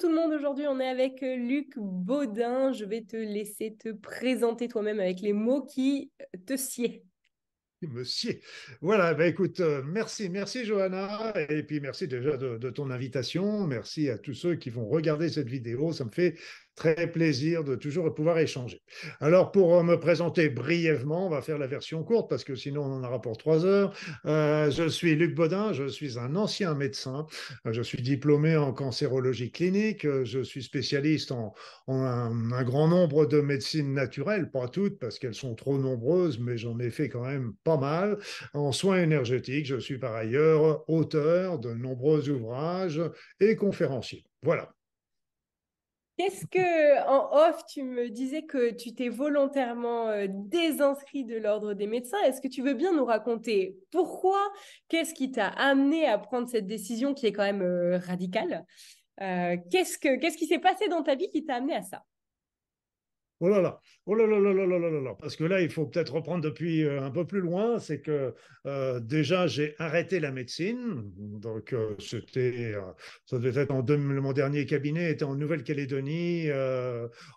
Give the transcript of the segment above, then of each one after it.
tout le monde, aujourd'hui on est avec euh, Luc Baudin. Je vais te laisser te présenter toi-même avec les mots qui euh, te sied. Monsieur. Voilà, bah écoute, euh, merci, merci Johanna, et puis merci déjà de, de, ton invitation. Merci à tous ceux qui vont regarder cette vidéo. Ça me fait très plaisir de toujours pouvoir échanger. Alors, pour euh, me présenter brièvement, on va faire la version courte parce que sinon on en aura pour trois heures. Euh, je suis Luc Baudin, je suis un ancien médecin. Euh, je suis diplômé en cancérologie clinique. Je suis spécialiste en, un, grand nombre de médecines naturelles, pas toutes parce qu'elles sont trop nombreuses, mais j'en ai fait quand même pas mal. En soins énergétiques, je suis par ailleurs auteur de nombreux ouvrages et conférencier. Voilà. Qu'est-ce que, en off, tu me disais que tu t'es volontairement euh, désinscrit de l'ordre des médecins. Est-ce que tu veux bien nous raconter pourquoi? Qu'est-ce qui t'a amené à prendre cette décision qui est quand même euh, radicale? Euh, Qu'est-ce que, qu'est-ce qui s'est passé dans ta vie qui t'a amené à ça? Oh là là, oh là là là là là là parce que là, il faut peut-être reprendre depuis euh, un peu plus loin. C'est que euh, déjà, j'ai arrêté la médecine. Donc, euh, c'était, ça devait être en deux, mon dernier cabinet était en Nouvelle-Calédonie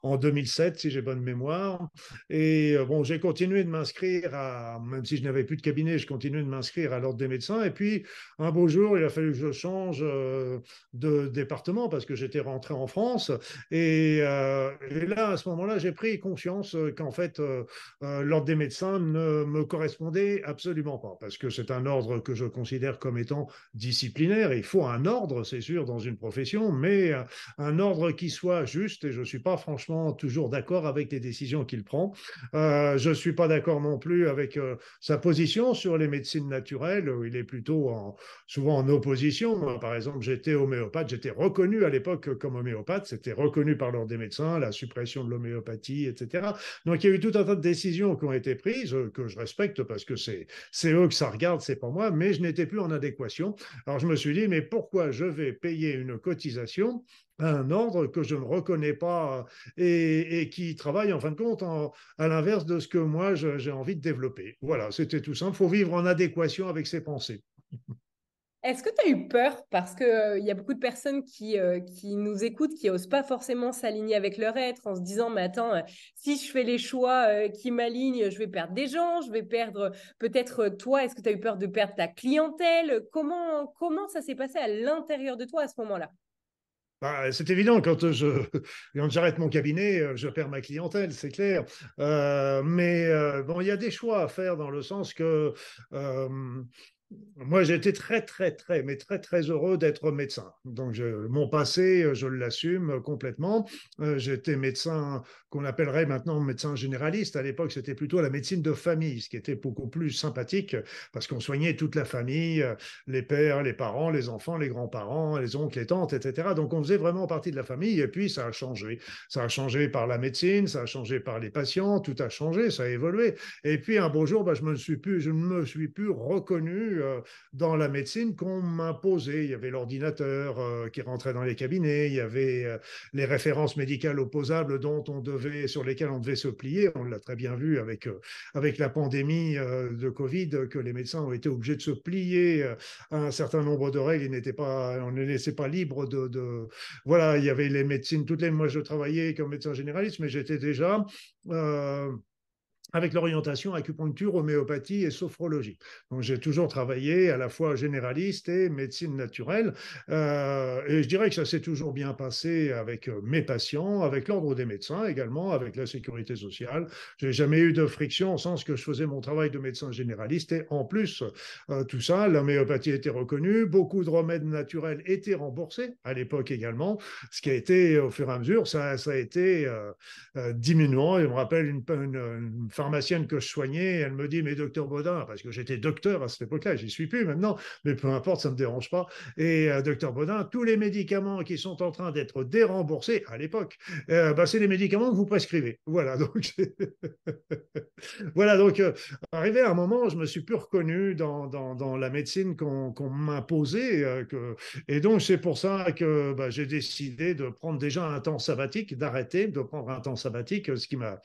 en 2007, si j'ai bonne mémoire. Et bon, j'ai continué de m'inscrire à, même si je n'avais plus de cabinet, je continuais de m'inscrire à l'ordre des médecins. Et puis, un beau jour, il a fallu que je change de département parce que j'étais rentré en France. Et là, à ce moment-là, j'ai pris conscience euh, qu'en fait, euh, euh, l'ordre des médecins ne me correspondait absolument pas, parce que c'est un ordre que je considère comme étant disciplinaire. Il faut un ordre, c'est sûr, dans une profession, mais un ordre qui soit juste, et je ne suis pas franchement toujours d'accord avec les décisions qu'il prend. je ne suis pas d'accord non plus avec sa position sur les médecines naturelles, où il est plutôt en, souvent en opposition. Par exemple, j'étais homéopathe, j'étais reconnu à l'époque comme homéopathe, c'était reconnu par l'ordre des médecins, la suppression de l'homéopathie etc. Donc il y a eu tout un tas de décisions qui ont été prises, euh, que je respecte parce que c'est eux que ça regarde, c'est pas moi, mais je n'étais plus en adéquation. Alors je me suis dit, mais pourquoi je vais payer une cotisation un ordre que je ne reconnais pas et, et qui travaille en fin de compte à l'inverse de ce que moi j'ai envie de développer. Voilà, c'était tout simple. Il faut vivre en adéquation avec ses pensées. Est-ce que tu as eu peur Parce qu'il euh, y a beaucoup de personnes qui, euh, nous écoutent, qui n'osent pas forcément s'aligner avec leur être en se disant, mais attends, euh, si je fais les choix qui m'alignent, je vais perdre des gens, je vais perdre peut-être toi. Est-ce que tu as eu peur de perdre ta clientèle? Comment, ça s'est passé à l'intérieur de toi à ce moment-là? Bah, c'est évident, quand je j'arrête mon cabinet, je perds ma clientèle, c'est clair. Mais bon, il y a des choix à faire dans le sens que moi, été très, très, très, mais très, très heureux d'être médecin. Donc, mon passé, je l'assume complètement. Euh, J'étais médecin qu'on appellerait maintenant médecin généraliste. À l'époque, c'était plutôt la médecine de famille, ce qui était beaucoup plus sympathique parce qu'on soignait toute la famille, euh, les pères, les parents, les enfants, les grands-parents, les oncles, les tantes, etc. Donc, on faisait vraiment partie de la famille. Et puis, ça a changé. Ça a changé par la médecine, ça a changé par les patients, tout a changé, ça a évolué. Et puis, un beau jour, bah, je, me suis plus, je ne me suis plus reconnu dans la médecine qu'on m'imposait. Il y avait l'ordinateur euh, qui rentrait dans les cabinets, il y avait euh, les références médicales opposables dont on devait, sur lesquelles on devait se plier. On l'a très bien vu avec, euh, avec la pandémie de Covid, que les médecins ont été obligés de se plier à un certain nombre de règles. Ils n'étaient pas, on ne les laissait pas libres de, Voilà, il y avait les médecines, toutes les. Moi, je travaillais comme médecin généraliste, mais j'étais déjà. Euh, avec l'orientation acupuncture, homéopathie et sophrologie. Donc j'ai toujours travaillé à la fois généraliste et médecine naturelle. Euh, et je dirais que ça s'est toujours bien passé avec euh, mes patients, avec l'ordre des médecins également, avec la sécurité sociale. J'ai jamais eu de friction au sens que je faisais mon travail de médecin généraliste et en plus euh, tout ça, l'homéopathie était reconnue, beaucoup de remèdes naturels étaient remboursés à l'époque également, ce qui a été au fur et à mesure, ça, a été diminuant. Et je me rappelle une, une, une pharmacienne que je soignais, elle me dit, mais docteur Baudin, parce que j'étais docteur à cette époque-là, j'y suis plus maintenant, mais peu importe, ça me dérange pas. Et euh, docteur Baudin, tous les médicaments qui sont en train d'être déremboursés à l'époque, euh, bah, c'est les médicaments que vous prescrivez. Voilà, donc, voilà, donc euh, arrivé à un moment, je me suis plus reconnu dans, dans, la médecine qu'on qu m'imposait. Et donc, c'est pour ça que bah, j'ai décidé de prendre déjà un temps sabbatique, d'arrêter, de prendre un temps sabbatique, ce qui m'a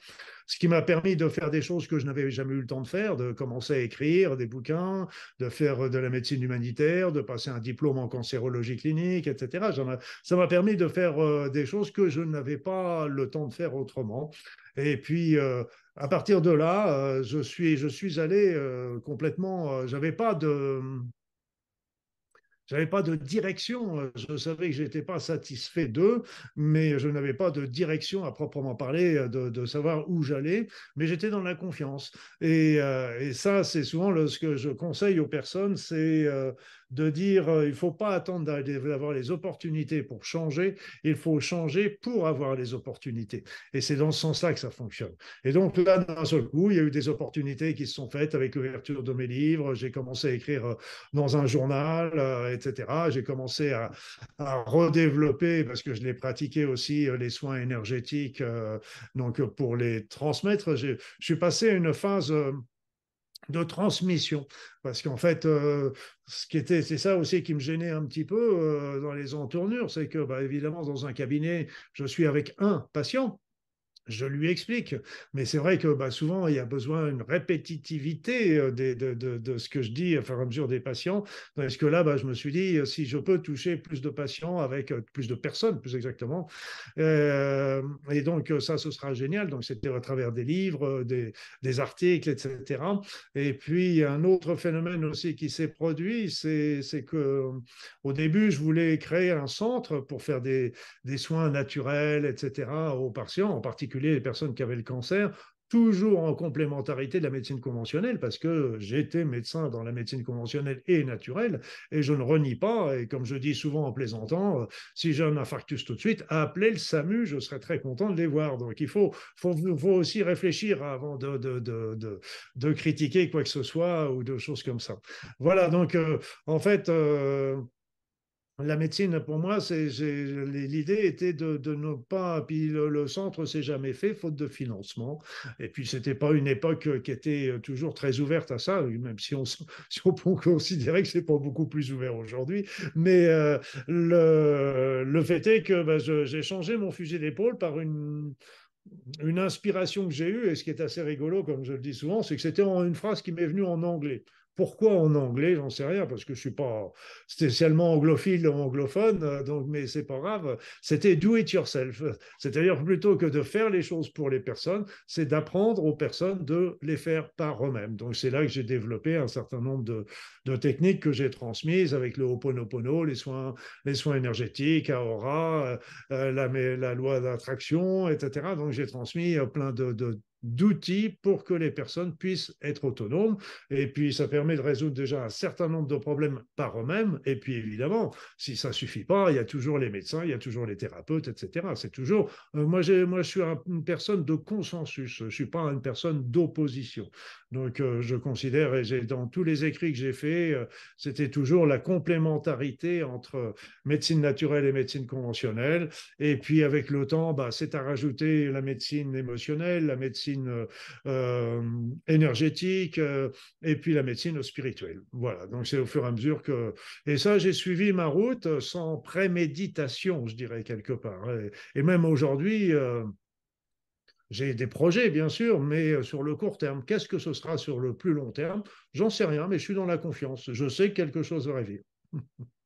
ce qui m'a permis de faire des choses que je n'avais jamais eu le temps de faire, de commencer à écrire des bouquins, de faire de la médecine humanitaire, de passer un diplôme en cancérologie clinique, etc. Ça m'a permis de faire euh, des choses que je n'avais pas le temps de faire autrement. Et puis, euh, à partir de là, euh, je, suis, allé complètement. J'avais pas de n'avais pas de direction. Je savais que je n'étais pas satisfait d'eux, mais je n'avais pas de direction à proprement parler, de, de savoir où j'allais, mais j'étais dans la confiance. Et, euh, et ça, c'est souvent le, ce que je conseille aux personnes, c'est euh, de dire euh, il ne faut pas attendre d'avoir les opportunités pour changer, il faut changer pour avoir les opportunités. Et c'est dans ce sens-là que ça fonctionne. Et donc là, d'un seul coup, il y a eu des opportunités qui se sont faites avec l'ouverture de mes livres. J'ai commencé à écrire dans un journal, etc. J'ai commencé à, redévelopper, parce que je l'ai pratiqué aussi, les soins énergétiques, donc pour les transmettre. Je suis passé à une phase de transmission. Parce qu'en fait, euh, ce qui était, c'est ça aussi qui me gênait un petit peu euh, dans les entournures, c'est que, bah, évidemment, dans un cabinet, je suis avec un patient je lui explique. Mais c'est vrai que bah, souvent, il y a besoin d'une répétitivité euh, de, ce que je dis à fur et à mesure des patients. Parce que là, bah, je me suis dit, si je peux toucher plus de patients avec euh, plus de personnes, plus exactement, euh, et donc ça, ce sera génial. Donc, c'était à travers des livres, des, des, articles, etc. Et puis, un autre phénomène aussi qui s'est produit, c'est que au début, je voulais créer un centre pour faire des, des soins naturels, etc., aux patients, en particulier les personnes qui avaient le cancer, toujours en complémentarité de la médecine conventionnelle, parce que j'étais médecin dans la médecine conventionnelle et naturelle, et je ne renie pas, et comme je dis souvent en plaisantant, si j'ai un infarctus tout de suite, appelez le SAMU, je serais très content de les voir. Donc il faut, faut, faut aussi réfléchir avant de, de, de, de, critiquer quoi que ce soit ou de choses comme ça. Voilà, donc euh, en fait... Euh, la médecine, pour moi, l'idée était de, ne pas. Puis le, centre s'est jamais fait, faute de financement. Et puis, c'était pas une époque qui était toujours très ouverte à ça, même si on, peut considérer que c'est pas beaucoup plus ouvert aujourd'hui. Mais euh, le, le, fait est que bah, j'ai changé mon fusil d'épaule par une inspiration que j'ai eue, et ce qui est assez rigolo, comme je le dis souvent, c'est que c'était une phrase qui m'est venue en anglais. Pourquoi en anglais J'en sais rien parce que je suis pas spécialement anglophile ou anglophone, euh, donc mais c'est pas grave. C'était do it yourself, c'est-à-dire plutôt que de faire les choses pour les personnes, c'est d'apprendre aux personnes de les faire par eux-mêmes. Donc c'est là que j'ai développé un certain nombre de, techniques que j'ai transmises avec le Ho'oponopono, les soins, énergétiques, Aura, euh, euh, la, la loi d'attraction, etc. Donc j'ai transmis plein de, d'outils pour que les personnes puissent être autonomes. Et puis, ça permet de résoudre déjà un certain nombre de problèmes par eux-mêmes. Et puis, évidemment, si ça suffit pas, il y a toujours les médecins, il y a toujours les thérapeutes, etc. C'est toujours. Euh, moi, moi, je suis une personne de consensus. Je suis pas une personne d'opposition. Donc, euh, je considère, et dans tous les écrits que j'ai faits, euh, c'était toujours la complémentarité entre médecine naturelle et médecine conventionnelle. Et puis, avec le temps, bah, c'est à rajouter la médecine émotionnelle, la médecine euh, énergétique, et puis la médecine spirituelle. Voilà. Donc, c'est au fur et à mesure que. Et ça, j'ai suivi ma route sans préméditation, je dirais, quelque part. Et, même aujourd'hui, j'ai des projets, bien sûr, mais euh, sur le court terme, qu'est-ce que ce sera sur le plus long terme? J'en sais rien, mais je suis dans la confiance. Je sais que quelque chose va arriver.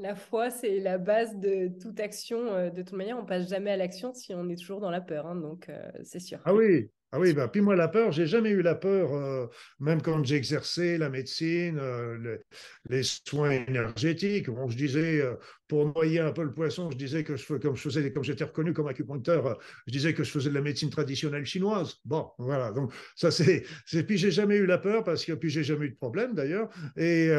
La foi, c'est la base de toute action. Euh, de toute manière, on passe jamais à l'action si on est toujours dans la peur. Hein, donc, euh, c'est sûr. Ah oui, ah oui, bah, puis moi, la peur, j'ai jamais eu la peur, euh, même quand j'ai exercé la médecine, les, soins énergétiques. Bon, je disais, pour noyer un peu le poisson, je disais que je, comme faisais, comme j'étais reconnu comme acupuncteur, je disais que je faisais de la médecine traditionnelle chinoise. Bon, voilà. Donc ça, c'est, puis j'ai jamais eu la peur parce que puis j'ai jamais eu de problème d'ailleurs, et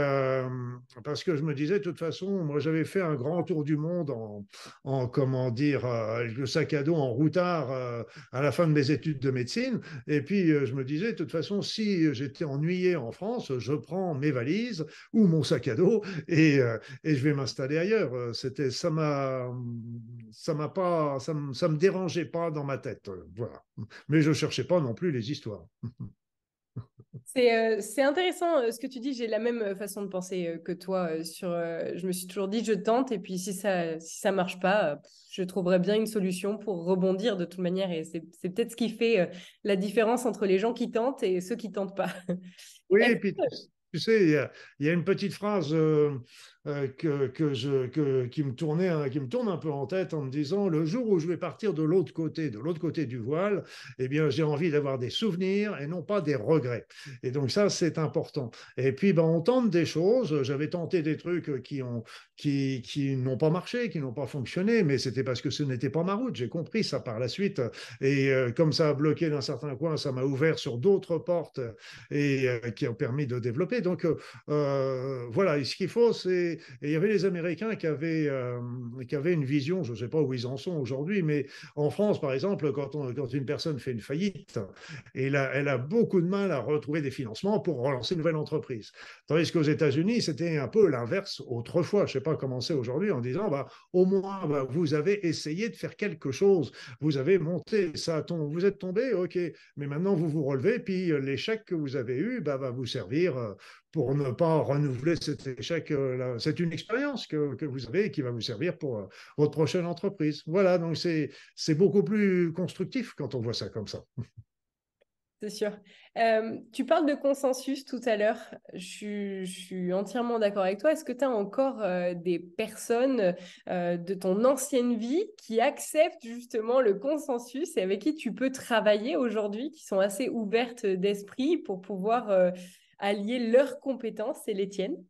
parce que je me disais, de toute façon, moi, j'avais fait un grand tour du monde en, en comment dire, avec le sac à dos en routard à la fin de mes études de médecine. Et puis, euh, je me disais, de toute façon, si j'étais ennuyé en France, je prends mes valises ou mon sac à dos et, euh, et je vais m'installer ailleurs. Euh, c'était, ça m'a, ça m'a pas, ça me, ça me dérangeait pas dans ma tête. Voilà. Mais je cherchais pas non plus les histoires. C'est intéressant ce que tu dis. J'ai la même façon de penser que toi. sur, je me suis toujours dit, je tente, et puis si ça si ça marche pas, je trouverai bien une solution pour rebondir de toute manière. Et c'est peut-être ce qui fait la différence entre les gens qui tentent et ceux qui tentent pas. Oui, et puis tu sais, il y, y a, une petite phrase euh, que, que, je, que, qui, me tournait, qui me tourne un peu en tête en me disant le jour où je vais partir de l'autre côté, de l'autre côté du voile, eh bien, j'ai envie d'avoir des souvenirs et non pas des regrets. Et donc, ça, c'est important. Et puis, ben, on tente des choses. J'avais tenté des trucs qui ont, qui, qui n'ont pas marché, qui n'ont pas fonctionné, mais c'était parce que ce n'était pas ma route. J'ai compris ça par la suite. Et euh, comme ça a bloqué d'un certain coin, ça m'a ouvert sur d'autres portes et euh, qui ont permis de développer. Donc, voilà, ce qu'il faut, c'est et il y avait les Américains qui avaient, euh, qui avaient une vision, je ne sais pas où ils en sont aujourd'hui, mais en France, par exemple, quand, une personne fait une faillite, elle a, beaucoup de mal à retrouver des financements pour relancer une nouvelle entreprise. Tandis qu'aux États-Unis, c'était un peu l'inverse autrefois. Je ne sais pas comment c'est aujourd'hui en disant, bah, au moins, bah, vous avez essayé de faire quelque chose, vous avez monté, ça tombe, vous êtes tombé, ok, mais maintenant vous vous relevez, puis l'échec que vous avez eu bah, va vous servir euh, pour ne pas renouveler cet échec. Euh, c'est une expérience que, vous avez et qui va vous servir pour euh, votre prochaine entreprise. Voilà, donc c'est beaucoup plus constructif quand on voit ça comme ça. C'est sûr. Euh, tu parles de consensus tout à l'heure. Je, suis entièrement d'accord avec toi. Est-ce que tu as encore des personnes de ton ancienne vie qui acceptent justement le consensus et avec qui tu peux travailler aujourd'hui, qui sont assez ouvertes d'esprit pour pouvoir allier leurs compétences et les tiennes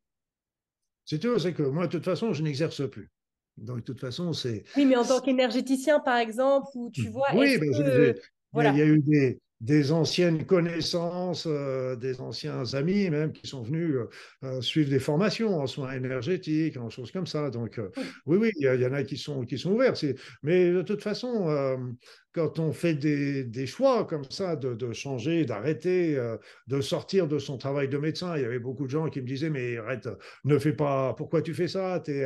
C'est tout, c'est que moi, de toute façon, je n'exerce plus. Donc, de toute façon, c'est. Oui, mais en tant qu'énergéticien, par exemple, ou tu vois. Oui, ben, que... il y a eu des, des anciennes connaissances, euh, des anciens amis même qui sont venus euh, euh, suivre des formations en soins énergétiques, en choses comme ça. Donc oui, oui, il y, en a qui sont, qui sont ouverts. Mais de toute façon, quand on fait des, des, choix comme ça, de, de changer, d'arrêter, de sortir de son travail de médecin, il y avait beaucoup de gens qui me disaient, mais arrête, ne fais pas, pourquoi tu fais ça? Es,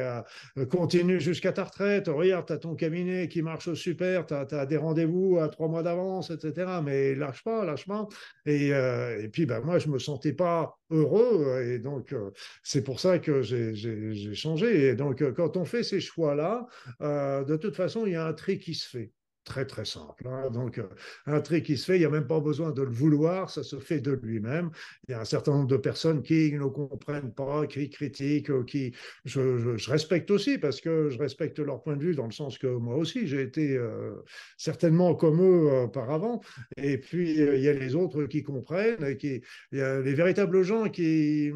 Continue jusqu'à ta retraite, regarde, tu as ton cabinet qui marche super, tu as, as, des rendez-vous à trois mois d'avance, etc. Mais lâche pas, lâche pas. Et, euh, et puis, ben, moi, je me sentais pas heureux. Et donc, euh, c'est pour ça que j'ai changé. Et donc, euh, quand on fait ces choix-là, de toute façon, il y a un tri qui se fait très très simple. Hein. Donc, euh, un tri qui se fait, il n'y a même pas besoin de le vouloir, ça se fait de lui-même. Il y a un certain nombre de personnes qui ne comprennent pas, qui critiquent, euh, qui je, respecte aussi parce que je respecte leur point de vue dans le sens que moi aussi j'ai été euh, certainement comme eux auparavant. Et puis il y a les autres qui comprennent, qui, il y a les véritables gens qui,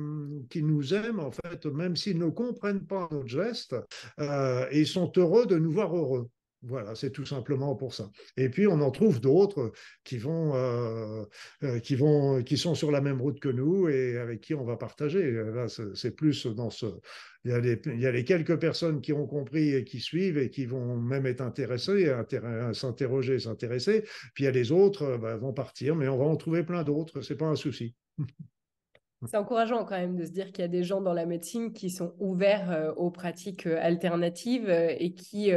qui nous aiment en fait, même s'ils ne comprennent pas notre geste, et ils sont heureux de nous voir heureux. Voilà, c'est tout simplement pour ça. Et puis on en trouve d'autres qui vont, euh, euh, qui vont, qui sont sur la même route que nous et avec qui on va partager. Là, c'est plus dans ce. Il y, a les, quelques personnes qui ont compris et qui suivent et qui vont même être intéressées, s'interroger, s'intéresser. Puis il y a les autres, bah, vont partir, mais on va en trouver plein d'autres. C'est pas un souci. C'est encourageant quand même de se dire qu'il y a des gens dans la médecine qui sont ouverts euh, aux pratiques euh, alternatives euh, et qui,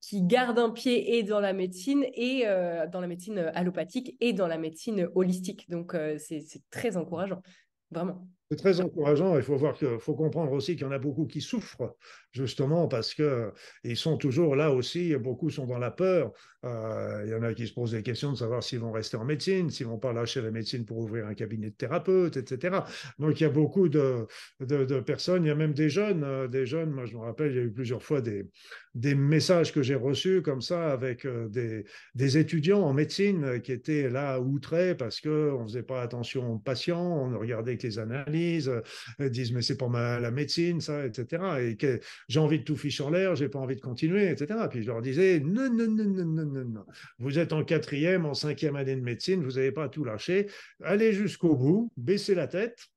qui gardent un pied et dans la médecine et dans la médecine allopathique et dans la médecine holistique. Donc c'est très encourageant, vraiment. C'est très encourageant. Il faut voir faut comprendre aussi qu'il y en a beaucoup qui souffrent justement parce que ils sont toujours là aussi. Beaucoup sont dans la peur. Euh, il y en a qui se posent des questions de savoir s'ils vont rester en médecine, s'ils vont pas lâcher la médecine pour ouvrir un cabinet de thérapeute, etc. Donc il y a beaucoup de, de, personnes. Il y a même des jeunes, euh, des jeunes. Moi je me rappelle, il y a eu plusieurs fois des, des messages que j'ai reçus comme ça avec euh, des, des étudiants en médecine qui étaient là outrés parce que on faisait pas attention aux patients, on ne regardait que les analyses euh, disent mais c'est pour ma, la médecine, ça, etc. Et que j'ai envie de tout ficher en l'air, j'ai pas envie de continuer, etc. Puis je leur disais, non, non, non, non, non, non, non. Vous êtes en quatrième, en cinquième année de médecine, vous n'avez pas tout lâché. Allez jusqu'au bout, baissez la tête,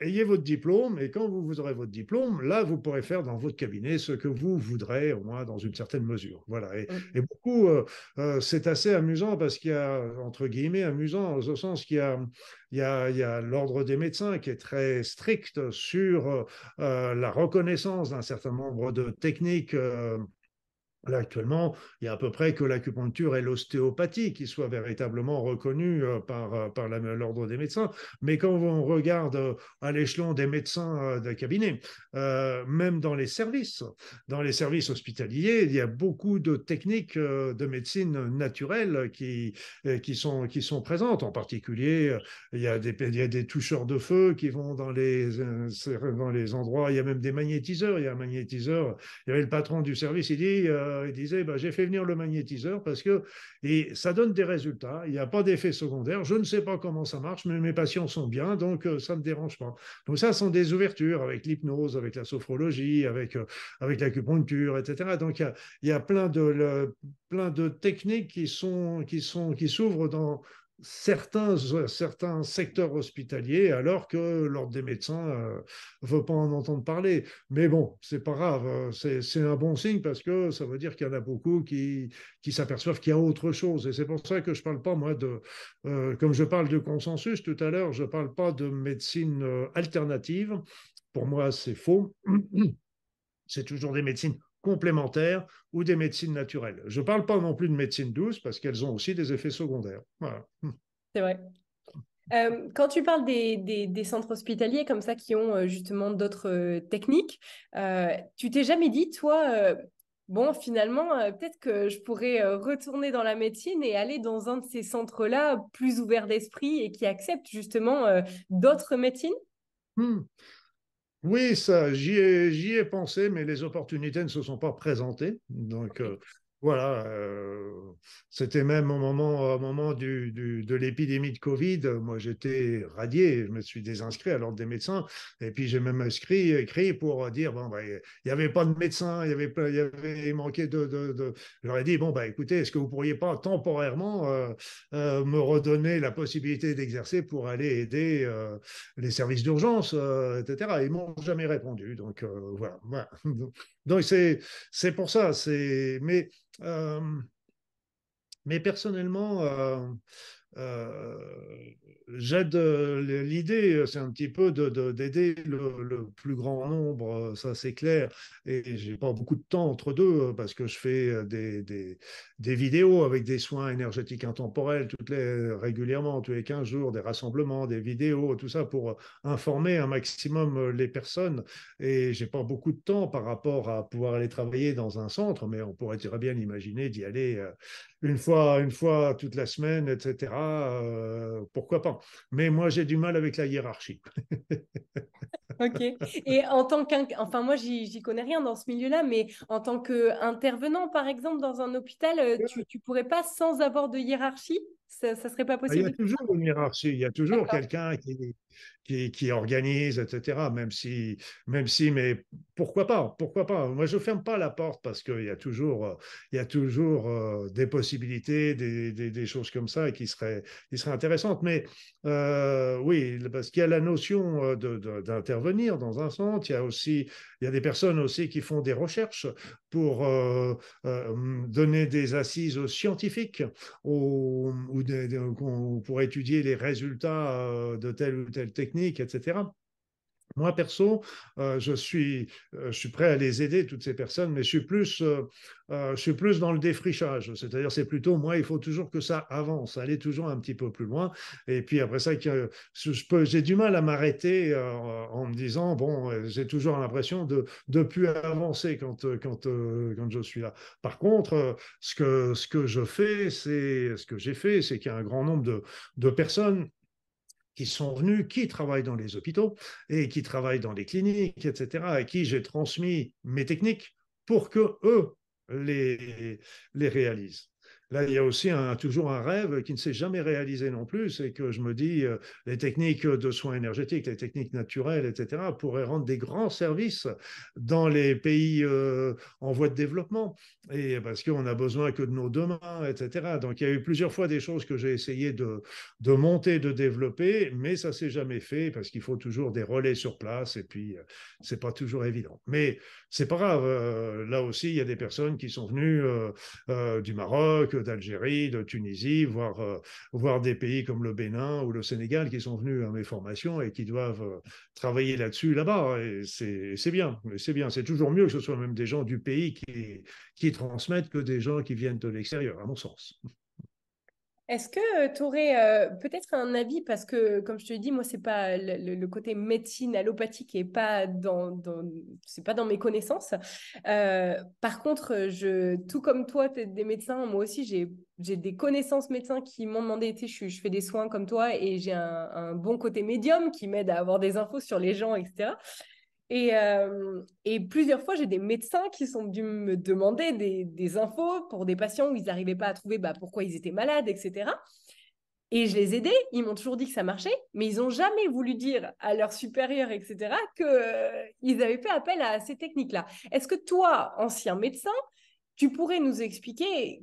ayez votre diplôme et quand vous, aurez votre diplôme, là, vous pourrez faire dans votre cabinet ce que vous voudrez, au moins dans une certaine mesure. Voilà. Et, mmh. beaucoup, euh, euh, c'est assez amusant parce qu'il y a, entre guillemets, amusant au sens qu'il y a, il y a, il y a l'ordre des médecins qui est très strict sur euh, la reconnaissance d'un certain nombre de techniques Là, actuellement, il y a à peu près que l'acupuncture et l'ostéopathie qui soient véritablement reconnues euh, par, euh, par l'ordre des médecins. Mais quand on regarde euh, à l'échelon des médecins de cabinet, même dans les services, dans les services hospitaliers, il y a beaucoup de techniques de médecine naturelle qui, qui, sont, qui sont présentes. En particulier, il y, a des, il y a des toucheurs de feu qui vont dans les, dans les endroits, il y a même des magnétiseurs. Il y a un magnétiseur, il y avait le patron du service, il dit il disait bah, j'ai fait venir le magnétiseur parce que et ça donne des résultats. Il n'y a pas d'effet secondaire. Je ne sais pas comment ça marche, mais mes patients sont bien, donc euh, ça ne me dérange pas. Donc ça sont des ouvertures avec l'hypnose, avec la sophrologie, avec euh, avec l'acupuncture, etc. Donc il y a, plein de plein de techniques qui sont qui sont qui s'ouvrent dans certains, certains secteurs hospitaliers, alors que l'ordre des médecins ne euh, veut pas en entendre parler. Mais bon, c'est pas grave, euh, c'est un bon signe parce que ça veut dire qu'il y en a beaucoup qui, qui s'aperçoivent qu'il y a autre chose. Et c'est pour ça que je parle pas, moi, de, euh, comme je parle de consensus tout à l'heure, je parle pas de médecine alternative. Pour moi, c'est faux. C'est toujours des médecines complémentaires ou des médecines naturelles. Je ne parle pas non plus de médecine douce parce qu'elles ont aussi des effets secondaires. Voilà. C'est vrai. Euh, quand tu parles des, des, centres hospitaliers comme ça qui ont euh, justement d'autres euh, techniques, tu t'es jamais dit, toi, bon, finalement, peut-être que je pourrais retourner dans la médecine et aller dans un de ces centres-là plus ouverts d'esprit et qui acceptent justement d'autres médecines? Hmm. Oui, ça, j'y ai, ai pensé, mais les opportunités ne se sont pas présentées. Donc, euh, voilà, euh, c'était même au moment, au moment du, de l'épidémie de Covid. Moi, j'étais radié, je me suis désinscrit à l'ordre des médecins. Et puis, j'ai même écrit pour dire bon, bah, il n'y avait pas de médecin, il y avait, manqué de. de, de... J'aurais dit bon, bah, écoutez, est-ce que vous pourriez pas temporairement euh, euh, me redonner la possibilité d'exercer pour aller aider les services d'urgence, etc. Ils m'ont jamais répondu. Donc, voilà. voilà. Donc, c'est, pour ça. Mais mais personnellement, euh, euh, j'aide l'idée, c'est un petit peu d'aider le, plus grand nombre, ça c'est clair. Et j'ai pas beaucoup de temps entre deux parce que je fais des, des, vidéos avec des soins énergétiques intemporels toutes les, régulièrement, tous les 15 jours, des rassemblements, des vidéos, tout ça pour informer un maximum les personnes. Et j'ai pas beaucoup de temps par rapport à pouvoir aller travailler dans un centre, mais on pourrait très bien imaginer d'y aller une fois, une fois toute la semaine, etc. Euh, pourquoi pas Mais moi, j'ai du mal avec la hiérarchie. ok. Et en tant qu'un, enfin moi, j'y connais rien dans ce milieu-là, mais en tant qu'intervenant, par exemple, dans un hôpital, euh, tu, ne pourrais pas sans avoir de hiérarchie? Ça, ne serait pas possible. Ah, il y a toujours une hiérarchie. Il y a toujours quelqu'un qui, qui, qui, organise, etc. Même si, même si, mais pourquoi pas Pourquoi pas Moi, je ferme pas la porte parce qu'il y a toujours, il y a toujours euh, des possibilités, des, des, des, choses comme ça qui seraient, qui seraient intéressantes. Mais euh, oui, parce qu'il y a la notion euh, d'intervenir dans un centre. Il y a aussi, il y a des personnes aussi qui font des recherches pour donner des assises scientifiques ou, ou pour étudier les résultats de telle ou telle technique etc. Moi, perso, euh, je, suis, euh, je suis prêt à les aider, toutes ces personnes, mais je suis plus, euh, je suis plus dans le défrichage. C'est-à-dire, c'est plutôt, moi, il faut toujours que ça avance, aller toujours un petit peu plus loin. Et puis après ça, j'ai du mal à m'arrêter en me disant, bon, j'ai toujours l'impression de ne plus avancer quand, quand, quand je suis là. Par contre, ce que, ce que je fais, c'est ce que j'ai fait, c'est qu'il y a un grand nombre de, de personnes qui sont venus, qui travaillent dans les hôpitaux et qui travaillent dans les cliniques, etc., à qui j'ai transmis mes techniques pour que eux les, les réalisent. Là, il y a aussi toujours un rêve qui ne s'est jamais réalisé non plus, c'est que je me dis, euh, les techniques de soins énergétiques, les techniques naturelles, etc., pourraient rendre des grands services dans les pays euh, en voie de développement, et parce qu'on a besoin que de nos deux mains, etc. Donc, il y a eu plusieurs fois des choses que j'ai essayé de, de monter, de développer, mais ça s'est jamais fait parce qu'il faut toujours des relais sur place, et puis euh, c'est pas toujours évident. Mais c'est pas grave. là aussi, il y a des personnes qui sont venues du Maroc, d'Algérie, de Tunisie, voire, voire des pays comme le Bénin ou le Sénégal qui sont venus à mes formations et qui doivent travailler là-dessus là-bas. Et c'est bien, c'est bien. C'est toujours mieux que ce soit même des gens du pays qui, qui transmettent que des gens qui viennent de l'extérieur, à mon sens. Est-ce que tu aurais euh, peut-être un avis? Parce que, comme je te dit, moi, c'est pas le, côté médecine allopathique est pas dans, c'est pas dans mes connaissances. Euh, par contre, je, tout comme toi, tu es des médecins, moi aussi, j'ai des connaissances médecins qui m'ont demandé, tu sais, je, fais des soins comme toi et j'ai un, un, bon côté médium qui m'aide à avoir des infos sur les gens, etc. Et, euh, et, plusieurs fois, j'ai des médecins qui sont venus me demander des, des infos pour des patients où ils n'arrivaient pas à trouver bah, pourquoi ils étaient malades, etc. Et je les aidais, ils m'ont toujours dit que ça marchait, mais ils n'ont jamais voulu dire à leurs supérieurs, etc., qu'ils euh, avaient fait appel à ces techniques-là. Est-ce que toi, ancien médecin, tu pourrais nous expliquer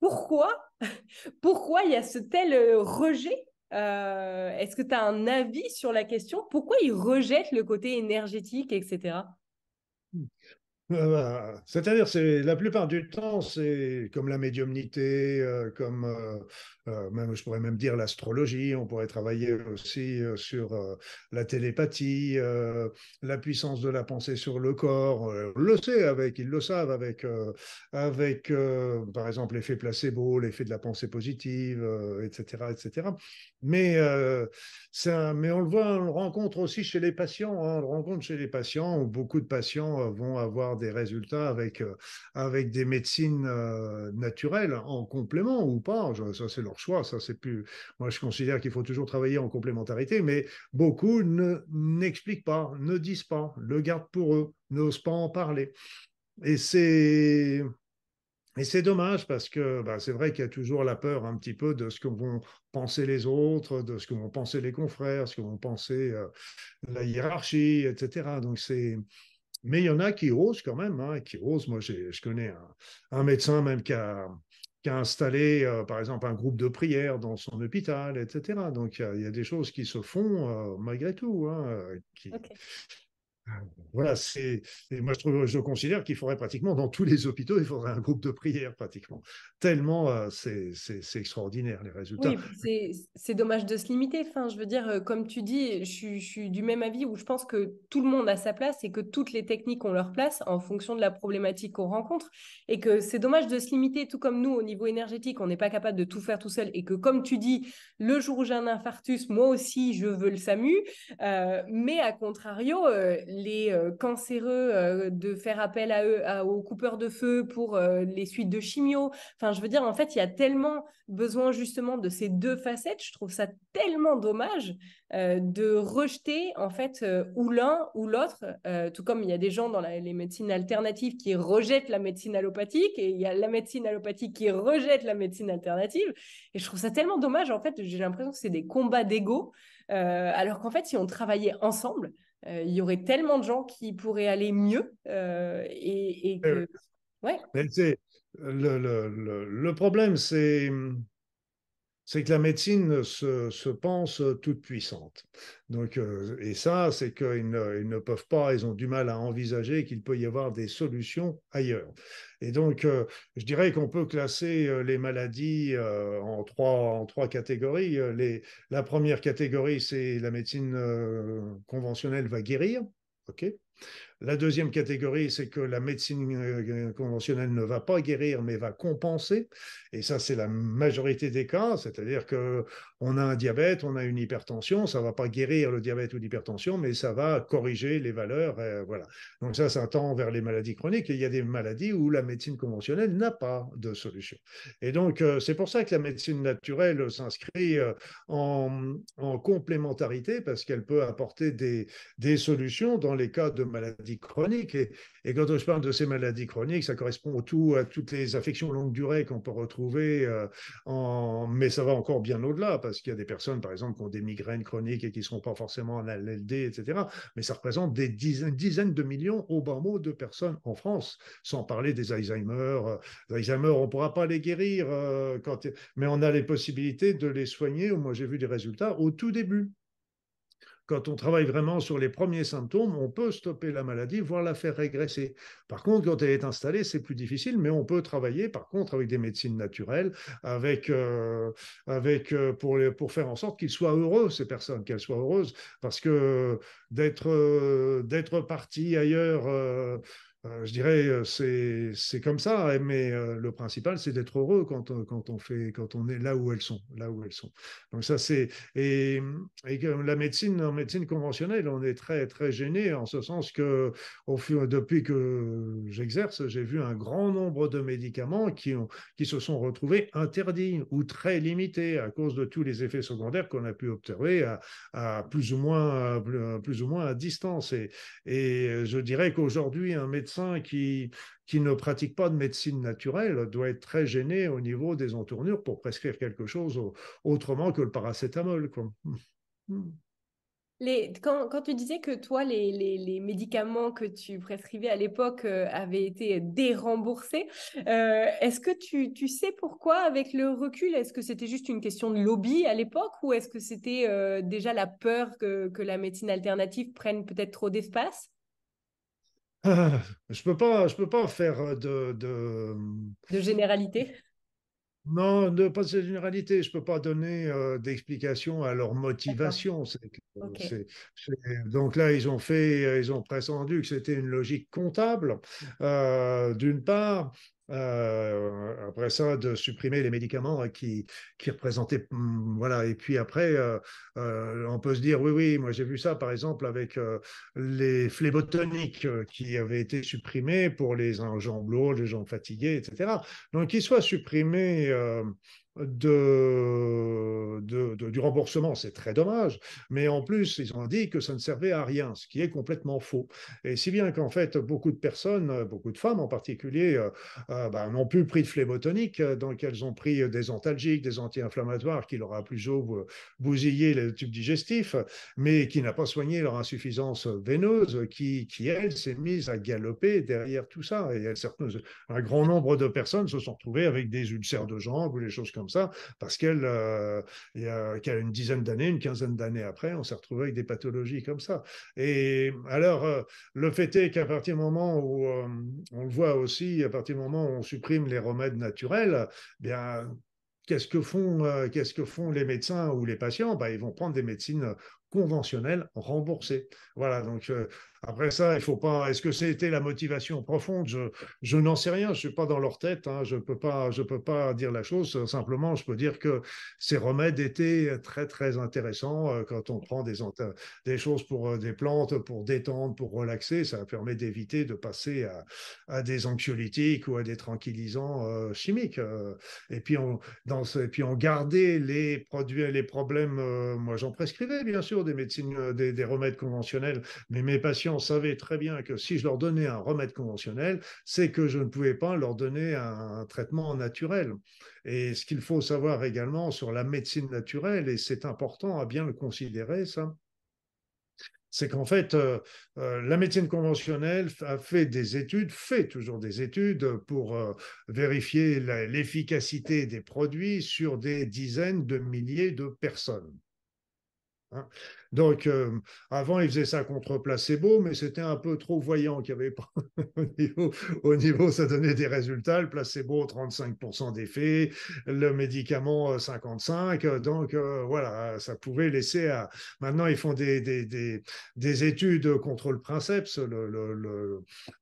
pourquoi, pourquoi il y a ce tel euh, rejet euh, est-ce que tu as un avis sur la question? Pourquoi ils rejettent le côté énergétique, etc. Euh, bah, c'est-à-dire, c'est la plupart du temps, c'est comme la médiumnité, euh, comme même, je pourrais même dire l'astrologie. On pourrait travailler aussi sur la télépathie, la puissance de la pensée sur le corps. on le sait avec, ils le savent avec, avec par exemple l'effet placebo, l'effet de la pensée positive, etc., etc. Mais mais on le voit, on le rencontre aussi chez les patients. Hein. on le rencontre chez les patients où beaucoup de patients vont avoir des résultats avec, euh, avec des médecines euh, naturelles en complément ou pas. Ça, c'est leur choix. Ça, c'est plus. Moi, je considère qu'il faut toujours travailler en complémentarité, mais beaucoup ne n'expliquent pas, ne disent pas, le gardent pour eux, n'osent pas en parler. Et c'est et c'est dommage parce que bah, c'est vrai qu'il y a toujours la peur un petit peu de ce que vont penser les autres, de ce que vont penser les confrères, ce que vont penser euh, la hiérarchie, etc. Donc c'est mais il y en a qui osent quand même, hein, qui osent. Moi, je connais un, médecin même qui a, installé, euh, par exemple, un groupe de prière dans son hôpital, etc. Donc, il y, a, des choses qui se font euh, malgré tout. Hein, euh, qui, voilà, c'est. Moi, je, trouve, je considère qu'il faudrait pratiquement, dans tous les hôpitaux, il faudrait un groupe de prière pratiquement. Tellement euh, c'est extraordinaire les résultats. C'est dommage de se limiter. Enfin, je veux dire, euh, comme tu dis, je, je, suis du même avis où je pense que tout le monde a sa place et que toutes les techniques ont leur place en fonction de la problématique qu'on rencontre. Et que c'est dommage de se limiter, tout comme nous, au niveau énergétique, on n'est pas capable de tout faire tout seul. Et que, comme tu dis, le jour où j'ai un infarctus, moi aussi, je veux le SAMU. Euh, mais à contrario, les euh, cancéreux euh, de faire appel à eux, aux coupeurs de feu pour euh, les suites de chimio. Enfin, je veux dire, en fait, il y a tellement besoin justement de ces deux facettes. Je trouve ça tellement dommage de rejeter en fait ou l'un ou l'autre. tout comme il y a des gens dans les médecines alternatives qui rejettent la médecine allopathique et il y a la médecine allopathique qui rejette la médecine alternative. Et je trouve ça tellement dommage. En fait, j'ai l'impression que c'est des combats d'ego. alors qu'en fait, si on travaillait ensemble, il y aurait tellement de gens qui pourraient aller mieux euh, et, que... Ouais. Mais le, le, le, problème, c'est c'est que la médecine se, se, pense toute puissante. Donc, euh, et ça, c'est qu'ils ne, ils ne, peuvent pas, ils ont du mal à envisager qu'il peut y avoir des solutions ailleurs. Et donc, euh, je dirais qu'on peut classer euh, les maladies en, trois, en trois catégories. La première catégorie, c'est la médecine conventionnelle va guérir. OK la deuxième catégorie, c'est que la médecine euh, conventionnelle ne va pas guérir, mais va compenser. Et ça, c'est la majorité des cas. C'est-à-dire que on a un diabète, on a une hypertension, ça va pas guérir le diabète ou l'hypertension, mais ça va corriger les valeurs. Euh, voilà. Donc ça, ça tend vers les maladies chroniques. Il y a des maladies où la médecine conventionnelle n'a pas de solution. Et donc, euh, c'est pour ça que la médecine naturelle s'inscrit en, complémentarité, parce qu'elle peut apporter des, solutions dans les cas de maladies chroniques. Et, quand je parle de ces maladies chroniques, ça correspond au tout à toutes les affections longue durée qu'on peut retrouver, euh, mais ça va encore bien au-delà, qu'il y a des personnes, par exemple, qui ont des migraines chroniques et qui ne seront pas forcément en LLD, etc. Mais ça représente des dizaines, de millions au bas mot de personnes en France, sans parler des Alzheimer. Les Alzheimer, on ne pourra pas les guérir, euh, mais on a les possibilités de les soigner. Moi, j'ai vu des résultats au tout début. Quand on travaille vraiment sur les premiers symptômes, on peut stopper la maladie, voire la faire régresser. Par contre, quand elle est installée, c'est plus difficile, mais on peut travailler, par contre, avec des médecines naturelles, avec, euh, avec, euh, pour, pour faire en sorte qu'ils soient heureux, ces personnes, qu'elles soient heureuses, parce que d'être euh, parti ailleurs euh, je dirais, euh, c'est, comme ça, hein, mais euh, le principal, c'est d'être heureux quand, quand, on fait, quand on est là où elles sont. Là où elles sont. Donc ça, c'est... Et, la médecine, en médecine conventionnelle, on est très, très gêné en ce sens que depuis que j'exerce, j'ai vu un grand nombre de médicaments qui, ont, qui se sont retrouvés interdits ou très limités à cause de tous les effets secondaires qu'on a pu observer à, plus, ou moins, à plus ou moins à distance. Et je dirais qu'aujourd'hui, un médecin qui, qui ne pratique pas de médecine naturelle doit être très gêné au niveau des entournures pour prescrire quelque chose autrement que le paracétamol. Quand, tu disais que toi, les, les, les médicaments que tu prescrivais à l'époque euh, avaient été déremboursés, euh, est-ce que tu, tu, sais pourquoi avec le recul Est-ce que c'était juste une question de lobby à l'époque ou est-ce que c'était euh, déjà la peur que, que la médecine alternative prenne peut-être trop d'espace? Je peux pas, je peux pas faire de de, de généralité? Non, de, pas de généralité. Je peux pas donner euh, d'explication à leur motivation. Okay. donc là, ils ont fait, ils ont prétendu que c'était une logique comptable, euh, d'une part, euh, après ça, de supprimer les médicaments hein, qui, qui représentaient. Hmm, voilà. Et puis après, euh, euh, on peut se dire oui, oui, moi j'ai vu ça par exemple avec les phlébotoniques qui avaient été supprimés pour les gens lourds, les gens fatigués, etc. Donc qu'ils soient supprimés du remboursement, c'est très dommage, mais en plus, ils ont dit que ça ne servait à rien, ce qui est complètement faux. Et si bien qu'en fait, beaucoup de personnes, beaucoup de femmes en particulier, euh, euh bah, n'ont plus pris de phlébotonique, euh, donc elles ont pris des antalgiques, des anti-inflammatoires qui leur a plutôt bousillé le tube digestif, mais qui n'a pas soigné leur insuffisance veineuse, qui, qui elle, s'est mise à galoper derrière tout ça. Et un grand nombre de personnes se sont retrouvées avec des ulcères de jambes ou des choses comme ça, parce qu'elle, euh, il y a, une dizaine d'années, une quinzaine d'années après, on s'est retrouvé avec des pathologies comme ça. Et alors, euh, le fait est qu'à partir du moment où, euh, on le voit aussi, à partir du moment où on supprime les remèdes naturels, eh bien, qu'est-ce que font, qu'est-ce que font les médecins ou les patients? Ben, Ils vont prendre des médecines conventionnelles remboursées. Voilà, donc après ça, il faut pas. Est-ce que c'était la motivation profonde? Je, je n'en sais rien. Je suis pas dans leur tête. Hein. Je peux pas. Je peux pas dire la chose. Simplement, je peux dire que ces remèdes étaient très très intéressants euh, quand on prend des des choses pour euh, des plantes, pour détendre, pour relaxer. Ça permet d'éviter de passer à, des anxiolytiques ou à des tranquillisants euh, chimiques. Et puis on dans et puis on gardait les produits, les problèmes. moi, j'en prescrivais bien sûr des médecines, des, des remèdes conventionnels, mais mes patients on savait très bien que si je leur donnais un remède conventionnel, c'est que je ne pouvais pas leur donner un, traitement naturel. Et ce qu'il faut savoir également sur la médecine naturelle, et c'est important à bien le considérer, ça, c'est qu'en fait, euh, euh, la médecine conventionnelle a fait des études, fait toujours des études pour euh, vérifier l'efficacité des produits sur des dizaines de milliers de personnes. Hein. Donc, euh, avant, ils faisaient ça contre placebo, mais c'était un peu trop voyant qu'il n'y avait pas au niveau, ça donnait des résultats. Le placebo, 35% d'effet, le médicament, 55%. Euh, donc, euh, voilà, ça pouvait laisser à. Maintenant, ils font des, des, des, études contre le princeps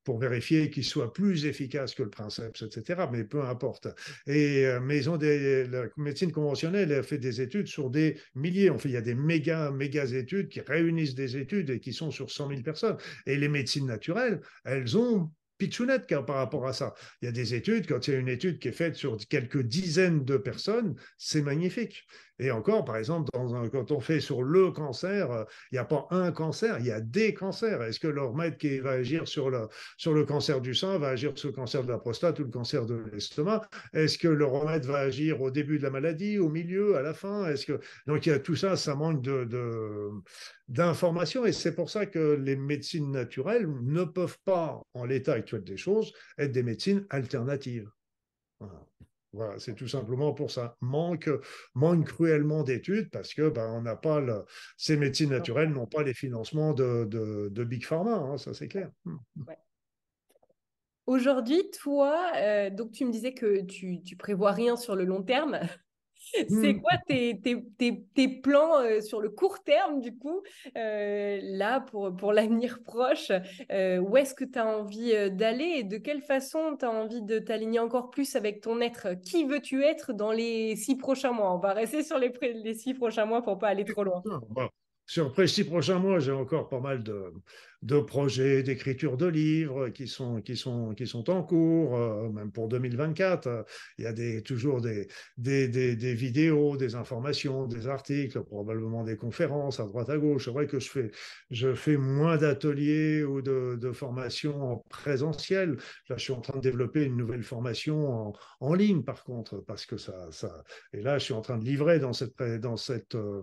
pour vérifier qu'il soit plus efficace que le princeps, etc. Mais peu importe. Et, mais ils ont des. La médecine conventionnelle a fait des études sur des milliers. En fait, il y a des méga, méga études qui réunissent des études et qui sont sur 100 000 personnes. Et les médecines naturelles, elles ont pitchounette par rapport à ça. Il y a des études, quand il y a une étude qui est faite sur quelques dizaines de personnes, c'est magnifique. Et encore, par exemple, quand on fait sur le cancer, euh, il n'y a pas un cancer, il y a des cancers. Est-ce que le remède qui va agir sur le, sur le cancer du sein va agir sur le cancer de la prostate ou le cancer de l'estomac? Est-ce que le remède va agir au début de la maladie, au milieu, à la fin? Est-ce que donc il y a tout ça, ça manque de, d'informations et c'est pour ça que les médecines naturelles ne peuvent pas, en l'état actuel des choses, être des médecines alternatives. Voilà. Voilà, c'est tout simplement pour ça. Manque, manque cruellement d'études parce que ben, on n'a pas le, ces médecines naturelles n'ont pas les financements de, de, Big Pharma, hein, ça c'est clair. Mmh. Aujourd'hui, toi, euh, donc tu me disais que tu, tu prévois rien sur le long terme. C'est mmh. quoi tes, tes, tes, plans euh, sur le court terme, du coup, euh, là, pour, pour l'avenir proche? Euh, Où est-ce que tu as envie d'aller et de quelle façon tu as envie de t'aligner encore plus avec ton être? Qui veux-tu être dans les six prochains mois? On va rester sur les, les six prochains mois pour pas aller trop loin. Sur les six prochains mois, j'ai encore pas mal de, de projets d'écriture de livres qui sont, qui sont, qui sont en cours, euh, même pour 2024. Euh, il y a toujours des, des, des, vidéos, des informations, des articles, probablement des conférences à droite à gauche. C'est vrai que je fais, je fais moins d'ateliers ou de, de formations en présentiel. Là, je suis en train de développer une nouvelle formation en, en ligne, par contre, parce que ça, ça. Et là, je suis en train de livrer dans cette, dans cette, euh,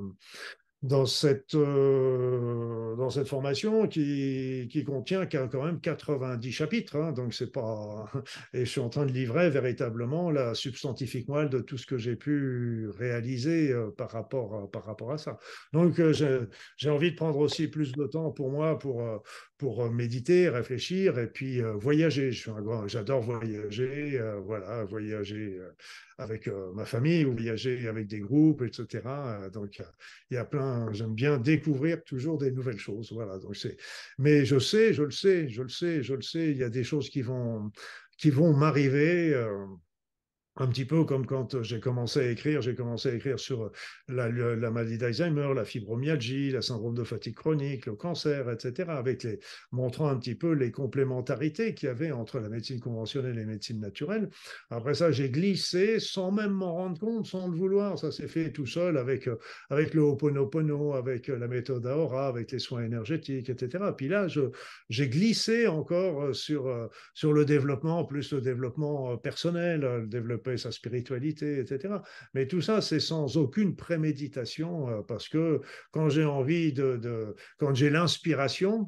dans cette, euh, dans cette formation qui, qui contient quand même 90 chapitres. Hein, donc c'est pas et je suis en train de livrer véritablement la substantifique moelle de tout ce que j'ai pu réaliser euh, par rapport par rapport à ça. Donc euh, j'ai envie de prendre aussi plus de temps pour moi pour pour méditer, réfléchir et puis voyager. Un grand, j'adore voyager, voilà, voyager avec ma famille ou voyager avec des groupes, etc. donc il y a plein j'aime bien découvrir toujours des nouvelles choses. Voilà, donc c'est, mais je sais, je le sais, je le sais, je le sais, il y a des choses qui vont, qui vont m'arriver. Euh, un petit peu comme quand j'ai commencé à écrire, j'ai commencé à écrire sur la, maladie d'Alzheimer, la fibromyalgie, la syndrome de fatigue chronique, le cancer, etc., avec les, montrant un petit peu les complémentarités qu'il y avait entre la médecine conventionnelle et la médecine naturelle. Après ça, j'ai glissé sans même m'en rendre compte, sans le vouloir. Ça s'est fait tout seul avec, avec le Ho'oponopono, avec la méthode Aora, avec les soins énergétiques, etc. Puis là, j'ai glissé encore sur, sur le développement, plus le développement personnel, le développement sa spiritualité, etc. Mais tout ça, c'est sans aucune préméditation, euh, parce que quand j'ai envie de, quand j'ai l'inspiration,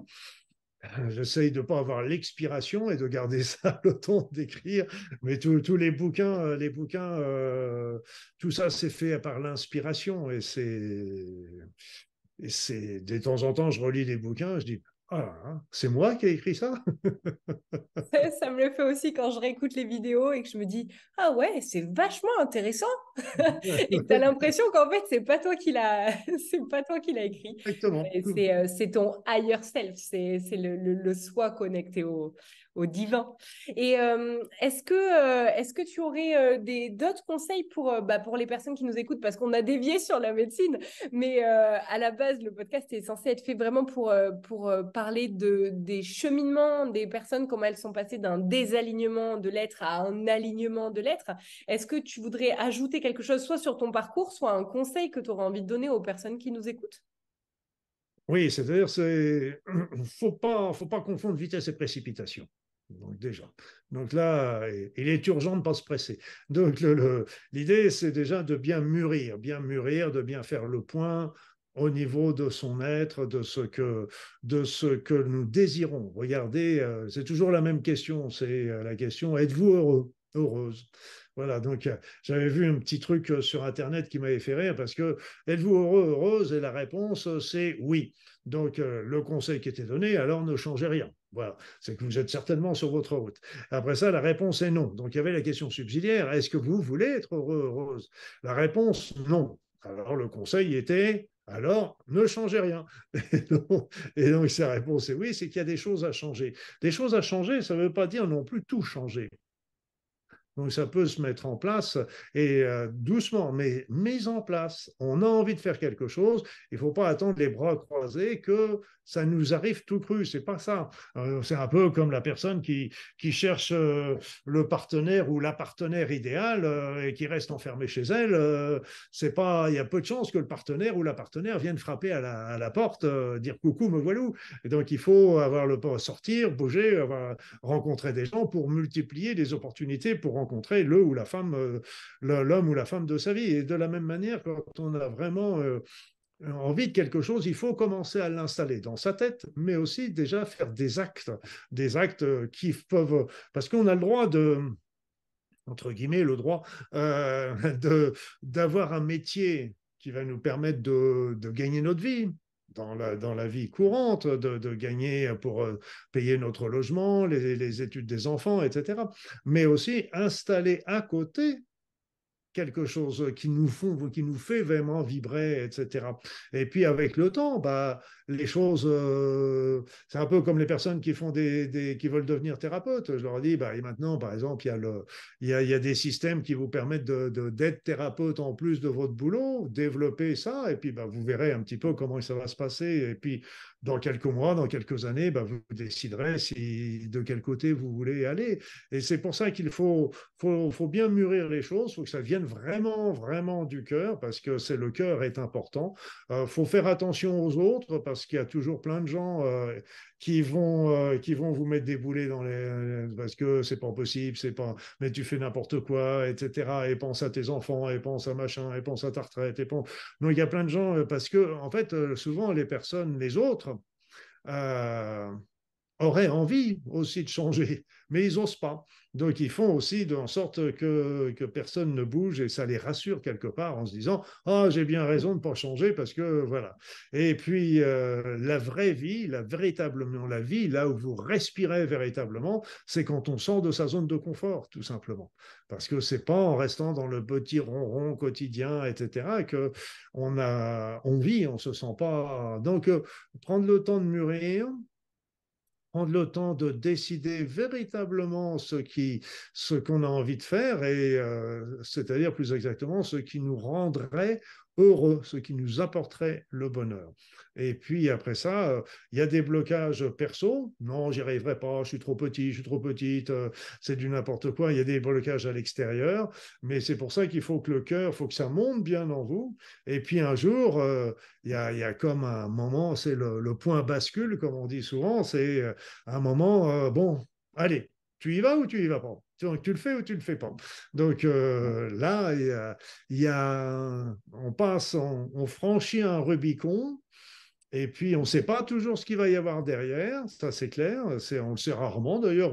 J'essaye de ne pas avoir l'expiration et de garder ça le temps d'écrire, mais tous les bouquins, euh, les bouquins, euh, tout ça c'est fait par l'inspiration et c'est, et c'est de temps en temps je relis des bouquins, je dis ah, c'est moi qui ai écrit ça? Ça me le fait aussi quand je réécoute les vidéos et que je me dis Ah ouais, c'est vachement intéressant Et que tu as l'impression qu'en fait, c'est pas toi qui l'as c'est pas toi qui l'as écrit. Exactement. Euh, c'est ton higher self, c'est le, le, le, soi connecté au, au divin. Et est-ce que, est-ce que tu aurais d'autres conseils pour, bah, pour les personnes qui nous écoutent? Parce qu'on a dévié sur la médecine, mais à la base, le podcast est censé être fait vraiment pour, pour parler de, des cheminements des personnes, comment elles sont passées d'un désalignement de l'être à un alignement de l'être. Est-ce que tu voudrais ajouter quelque chose, soit sur ton parcours, soit un conseil que tu aurais envie de donner aux personnes qui nous écoutent? Oui, c'est-à-dire, c'est faut pas, faut pas confondre vitesse et précipitation. Donc déjà. Donc là, il est urgent de ne pas se presser. Donc l'idée, c'est déjà de bien mûrir, bien mûrir, de bien faire le point au niveau de son être, de ce que, de ce que nous désirons. Regardez, euh, c'est toujours la même question, c'est euh, la question, êtes-vous heureux, heureuse? Voilà, donc euh, j'avais vu un petit truc sur Internet qui m'avait fait rire parce que êtes-vous heureux, heureuse? Et la réponse, c'est oui. Donc le conseil qui était donné, alors ne changez rien. Voilà, c'est que vous êtes certainement sur votre route. Après ça, la réponse est non. Donc il y avait la question subsidiaire, est-ce que vous voulez être heureux, heureuse La réponse, non. Alors le conseil était, alors ne changez rien. Et donc, sa réponse est oui, c'est qu'il y a des choses à changer. Des choses à changer, ça ne veut pas dire non plus tout changer. Donc ça peut se mettre en place et euh, doucement, mais mise en place. On a envie de faire quelque chose. Il ne faut pas attendre les bras croisés que ça nous arrive tout cru. C'est pas ça. Euh, c'est un peu comme la personne qui, qui cherche euh, le partenaire ou la partenaire idéale et qui reste enfermée chez elle. c'est pas. Il y a peu de chances que le partenaire ou la partenaire vienne frapper à la, porte, dire coucou, me voilà. Et donc il faut avoir le sortir, bouger, avoir, rencontrer des gens pour multiplier les opportunités pour rencontrer le ou la femme, euh, l'homme ou la femme de sa vie. Et de la même manière, quand on a vraiment euh, envie de quelque chose, il faut commencer à l'installer dans sa tête, mais aussi déjà faire des actes, des actes qui peuvent, parce qu'on a le droit de entre guillemets, le droit d'avoir un métier qui va nous permettre de, de gagner notre vie, dans la, dans la, vie courante, de, gagner pour payer notre logement, les, études des enfants, etc. Mais aussi installer à côté quelque chose qui nous, font, qui nous fait vraiment vibrer, etc. Et puis avec le temps, bah, les choses, euh, c'est un peu comme les personnes qui font des, des, qui veulent devenir thérapeutes. Je leur dis, bah, et maintenant, par exemple, il y a le, il y a, il y a des systèmes qui vous permettent de, d'être thérapeute en plus de votre boulot, développer ça, et puis bah, vous verrez un petit peu comment ça va se passer. Et puis dans quelques mois, dans quelques années, bah, vous déciderez si de quel côté vous voulez aller. Et c'est pour ça qu'il faut, bien mûrir les choses, il faut que ça vienne vraiment, vraiment du cœur, parce que c'est le cœur est important. Il euh, faut faire attention aux autres, parce qu'il y a toujours plein de gens euh, qui, vont, euh, qui vont vous mettre des boulets dans les... parce que c'est pas possible, c'est pas... mais tu fais n'importe quoi, etc. Et pense à tes enfants, et pense à machin, et pense à ta retraite. Et pense... Donc il y a plein de gens, parce que en fait, souvent les personnes, les autres, euh, auraient envie aussi de changer, mais ils n'osent pas. Donc ils font aussi en sorte que, que, personne ne bouge et ça les rassure quelque part en se disant ah j'ai bien raison de ne pas changer parce que voilà. Et puis euh, la vraie vie, la véritablement la vie, là où vous respirez véritablement, c'est quand on sort de sa zone de confort tout simplement. Parce que c'est pas en restant dans le petit ronron quotidien etc que on a on vit, on se sent pas. Donc euh, prendre le temps de mûrir, prendre le temps de décider véritablement ce qu'on a envie de faire et euh, c'est-à-dire plus exactement ce qui nous rendrait heureux, ce qui nous apporterait le bonheur. Et puis après ça, euh, il y a des blocages perso. Non, j'y arriverai pas, je suis trop petit, je suis trop petite, euh, c'est du n'importe quoi. Il y a des blocages à l'extérieur, mais c'est pour ça qu'il faut que le cœur, faut que ça monte bien en vous. Et puis un jour, euh, il, y a, comme un moment, c'est le, le, point bascule, comme on dit souvent, c'est un moment, bon, allez, tu y vas ou tu y vas pas? Tu le fais ou tu le fais pas. Donc euh, là, il y, a, y on passe, on, franchit un Rubicon. Et puis, on ne sait pas toujours ce qu'il va y avoir derrière, ça c'est clair. On le sait rarement d'ailleurs.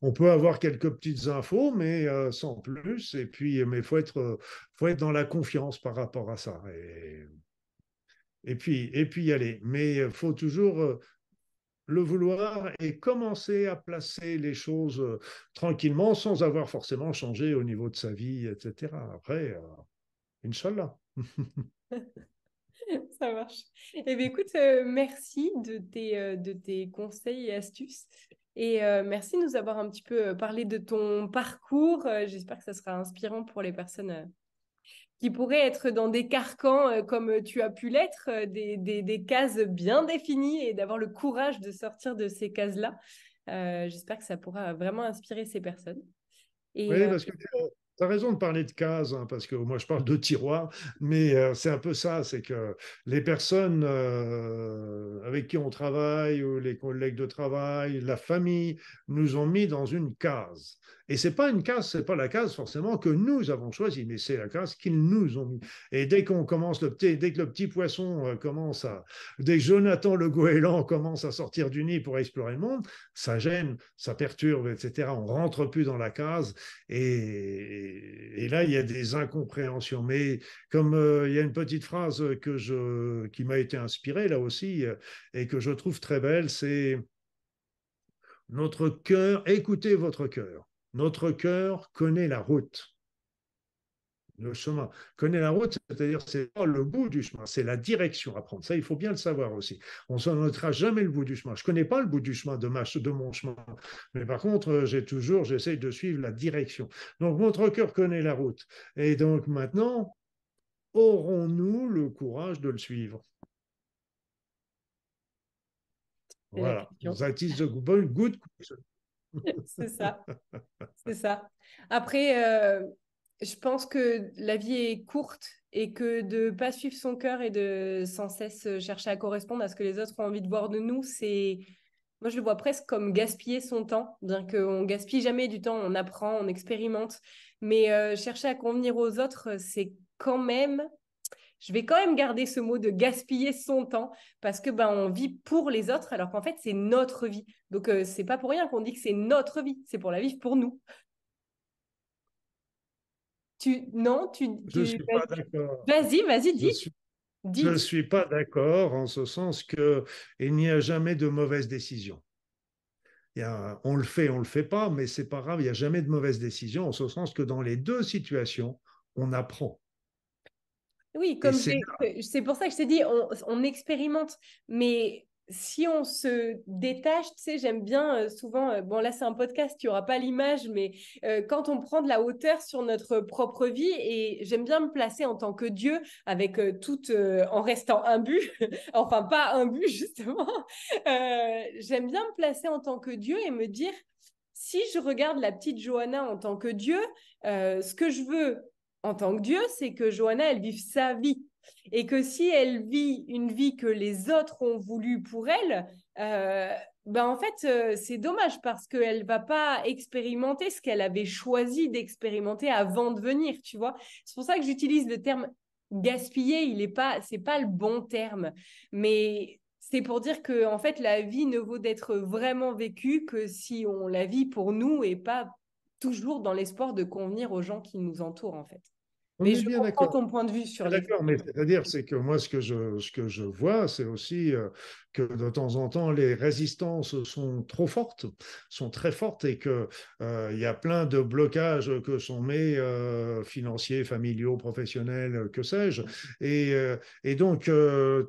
On peut avoir quelques petites infos, mais euh, sans plus. Et puis, mais faut être, faut être dans la confiance par rapport à ça. Et, et puis, et puis y aller. Mais il faut toujours le vouloir et commencer à placer les choses euh, tranquillement sans avoir forcément changé au niveau de sa vie, etc. Après, euh, Inch'Allah. Ça marche. Eh bien, écoute, euh, merci de tes, de tes conseils et astuces. Et merci de nous avoir un petit peu parlé de ton parcours. J'espère que ça sera inspirant pour les personnes qui pourraient être dans des carcans euh, comme tu as pu l'être, euh, des, des, des, cases bien définies et d'avoir le courage de sortir de ces cases-là. Euh, J'espère que ça pourra vraiment inspirer ces personnes. Et, oui, parce que tu as raison de parler de cases, hein, parce que moi je parle de tiroirs, mais euh, c'est un peu ça, c'est que les personnes euh, avec qui on travaille, ou les collègues de travail, la famille, nous ont mis dans une case. Et c'est pas une case, c'est pas la case forcément que nous avons choisie, mais c'est la case qu'ils nous ont mis. Et dès qu'on commence le petit, dès que le petit poisson euh, commence à, dès que Jonathan le goéland commence à sortir du nid pour explorer le monde, ça gêne, ça perturbe, etc. On rentre plus dans la case et là, il y a des incompréhensions. Mais comme euh, il y a une petite phrase que je, qui m'a été inspirée là aussi euh, et que je trouve très belle, c'est notre cœur, écoutez votre cœur. Notre cœur connaît la route le chemin. Connaît la route, c'est-à-dire c'est pas le bout du chemin, c'est la direction à prendre. Ça, il faut bien le savoir aussi. On ne notera jamais le bout du chemin. Je connais pas le bout du chemin de, ma, de mon chemin, mais par contre, euh, j'ai toujours, j'essaye de suivre la direction. Donc, votre cœur connaît la route. Et donc maintenant, aurons-nous le courage de le suivre? Voilà. That is the good question. c'est ça. C'est ça. Après, euh, je pense que la vie est courte et que de pas suivre son cœur et de sans cesse chercher à correspondre à ce que les autres ont envie de voir de nous, c'est moi je le vois presque comme gaspiller son temps, bien qu'on gaspille jamais du temps, on apprend, on expérimente, mais euh, chercher à convenir aux autres, c'est quand même je vais quand même garder ce mot de gaspiller son temps parce que ben on vit pour les autres alors qu'en fait c'est notre vie. Donc euh, c'est pas pour rien qu'on dit que c'est notre vie, c'est pour la vivre pour nous. Tu, non, tu. Je ne suis pas d'accord. Vas-y, vas-y, dis. Je ne suis pas d'accord en ce sens qu'il n'y a jamais de mauvaise décision. Il y a, on le fait, on ne le fait pas, mais c'est pas grave, il n'y a jamais de mauvaise décision, en ce sens que dans les deux situations, on apprend. Oui, comme c'est pour ça que je t'ai dit, on, on, expérimente, mais si on se détache, tu sais, j'aime bien euh, souvent, euh, bon là c'est un podcast, tu n'auras pas l'image, mais euh, quand on prend de la hauteur sur notre propre vie, et j'aime bien me placer en tant que Dieu, avec tout, en restant imbu, enfin pas imbu justement, j'aime bien me placer en tant que Dieu et me dire, si je regarde la petite Johanna en tant que Dieu, ce que je veux en tant que Dieu, c'est que Johanna, elle vive sa vie. Et que si elle vit une vie que les autres ont voulu pour elle, euh, ben en fait, euh, c'est dommage parce qu'elle va pas expérimenter ce qu'elle avait choisi d'expérimenter avant de venir, tu vois. C'est pour ça que j'utilise le terme gaspiller, il est pas, pas le bon terme, mais c'est pour dire que en fait, la vie ne vaut d'être vraiment vécue que si on la vit pour nous et pas toujours dans l'espoir de convenir aux gens qui nous entourent, en fait mais je comprends ton point de vue sur les. D'accord, mais c'est-à-dire, c'est que moi, ce que je, ce que je vois, c'est aussi euh, que de temps en temps, les résistances sont trop fortes, sont très fortes, et qu'il euh, il y a plein de blocages que sont mis euh, financiers, familiaux, professionnels, que sais-je. Et, et donc,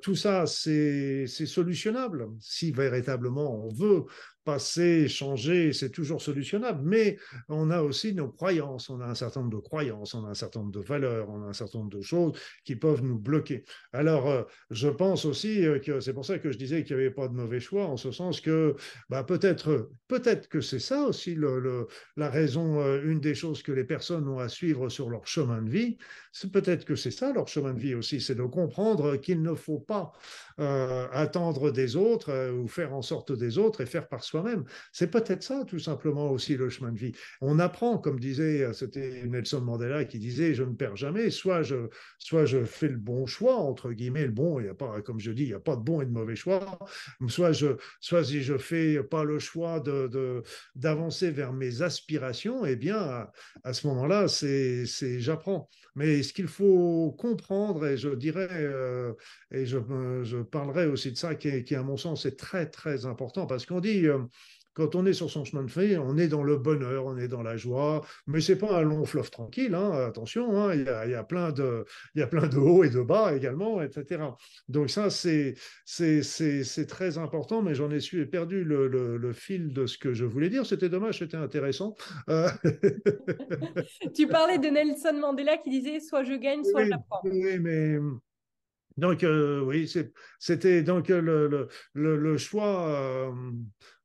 tout ça, c'est solutionnable si véritablement on veut passer, changer, c'est toujours solutionnable, mais on a aussi nos croyances, on a un certain nombre de croyances, on a un certain nombre de valeurs, on a un certain nombre de choses qui peuvent nous bloquer. Alors, euh, je pense aussi euh, que c'est pour ça que je disais qu'il n'y avait pas de mauvais choix, en ce sens que bah, peut-être peut-être que c'est ça aussi la raison, euh, une des choses que les personnes ont à suivre sur leur chemin de vie, c'est peut-être que c'est ça leur chemin de vie aussi, c'est de comprendre qu'il ne faut pas attendre des autres ou faire en sorte des autres et faire par soi même C'est peut-être ça, tout simplement, aussi le chemin de vie. On apprend, comme disait, euh, c'était Nelson Mandela qui disait, je ne perds jamais, soit je, soit je fais le bon choix, entre guillemets, le bon, il y a pas, comme je dis, il n'y a pas de bon et de mauvais choix, soit, je, soit si je fais pas le choix de, d'avancer vers mes aspirations, eh bien, à, ce moment-là, c'est, j'apprends. Mais ce qu'il faut comprendre, et je dirais, euh, et je, je parlerai aussi de ça, qui, qui à mon sens est très, très important, parce qu'on dit, euh, quand on est sur son chemin de fer, on est dans le bonheur, on est dans la joie, mais c'est pas un long fleuve tranquille, hein, attention, hein, il, y a, il, y a, plein de, il y a plein de hauts et de bas également, etc. Donc ça, c'est, c'est, c'est, très important, mais j'en ai su, perdu le, le, fil de ce que je voulais dire. C'était dommage, c'était intéressant. Euh, tu parlais de Nelson Mandela qui disait soit je gagne, soit oui, j'apprends. Oui, mais donc, euh, oui, c'était donc le, le, le, choix. Euh,